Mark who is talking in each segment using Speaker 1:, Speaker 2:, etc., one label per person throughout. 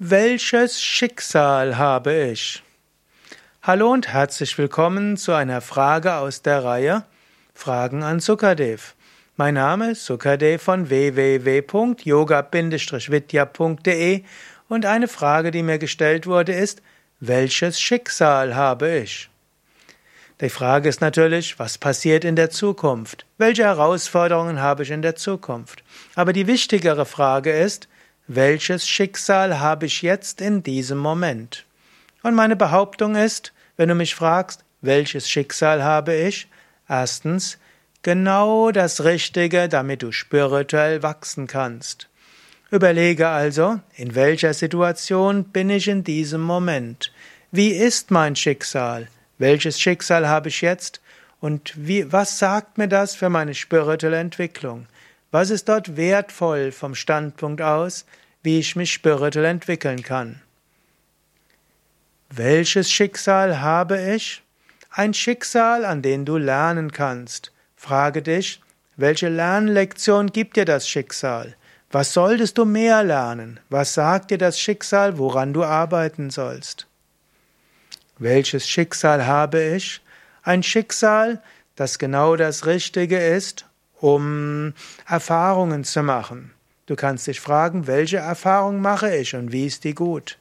Speaker 1: Welches Schicksal habe ich? Hallo und herzlich willkommen zu einer Frage aus der Reihe Fragen an Sukadev. Mein Name ist Sukadev von www.yoga-vidya.de und eine Frage, die mir gestellt wurde, ist, welches Schicksal habe ich? Die Frage ist natürlich, was passiert in der Zukunft? Welche Herausforderungen habe ich in der Zukunft? Aber die wichtigere Frage ist, welches Schicksal habe ich jetzt in diesem Moment? Und meine Behauptung ist, wenn du mich fragst, welches Schicksal habe ich? Erstens, genau das Richtige, damit du spirituell wachsen kannst. Überlege also, in welcher Situation bin ich in diesem Moment? Wie ist mein Schicksal? Welches Schicksal habe ich jetzt? Und wie, was sagt mir das für meine spirituelle Entwicklung? Was ist dort wertvoll vom Standpunkt aus, wie ich mich spirituell entwickeln kann? Welches Schicksal habe ich? Ein Schicksal, an dem du lernen kannst. Frage dich, welche Lernlektion gibt dir das Schicksal? Was solltest du mehr lernen? Was sagt dir das Schicksal, woran du arbeiten sollst? Welches Schicksal habe ich? Ein Schicksal, das genau das Richtige ist, um Erfahrungen zu machen. Du kannst dich fragen, welche Erfahrung mache ich und wie ist die gut?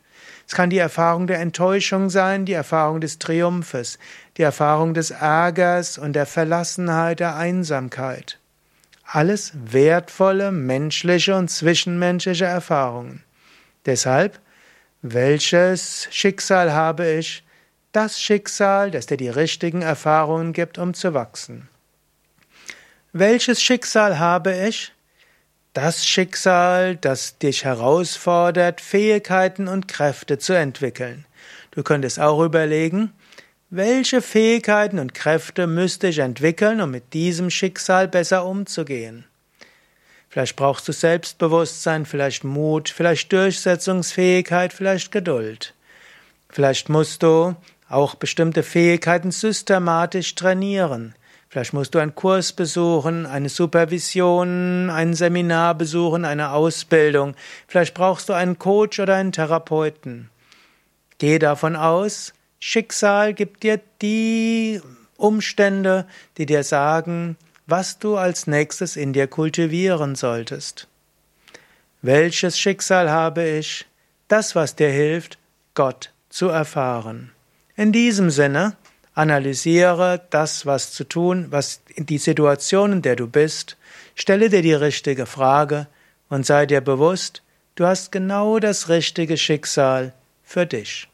Speaker 1: Es kann die Erfahrung der Enttäuschung sein, die Erfahrung des Triumphes, die Erfahrung des Ärgers und der Verlassenheit, der Einsamkeit. Alles wertvolle menschliche und zwischenmenschliche Erfahrungen. Deshalb, welches Schicksal habe ich? Das Schicksal, das dir die richtigen Erfahrungen gibt, um zu wachsen. Welches Schicksal habe ich? Das Schicksal, das dich herausfordert, Fähigkeiten und Kräfte zu entwickeln. Du könntest auch überlegen, welche Fähigkeiten und Kräfte müsste ich entwickeln, um mit diesem Schicksal besser umzugehen? Vielleicht brauchst du Selbstbewusstsein, vielleicht Mut, vielleicht Durchsetzungsfähigkeit, vielleicht Geduld. Vielleicht musst du auch bestimmte Fähigkeiten systematisch trainieren. Vielleicht musst du einen Kurs besuchen, eine Supervision, ein Seminar besuchen, eine Ausbildung. Vielleicht brauchst du einen Coach oder einen Therapeuten. Geh davon aus, Schicksal gibt dir die Umstände, die dir sagen, was du als nächstes in dir kultivieren solltest. Welches Schicksal habe ich? Das, was dir hilft, Gott zu erfahren. In diesem Sinne, Analysiere das, was zu tun, was die Situation, in der du bist, stelle dir die richtige Frage und sei dir bewusst, du hast genau das richtige Schicksal für dich.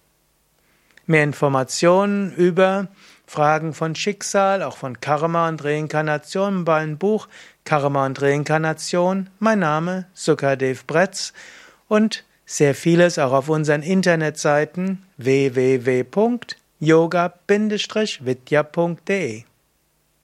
Speaker 1: Mehr Informationen über Fragen von Schicksal, auch von Karma und Reinkarnation bei einem Buch Karma und Reinkarnation. Mein Name Sukadev Bretz und sehr vieles auch auf unseren Internetseiten www yoga-vidya.de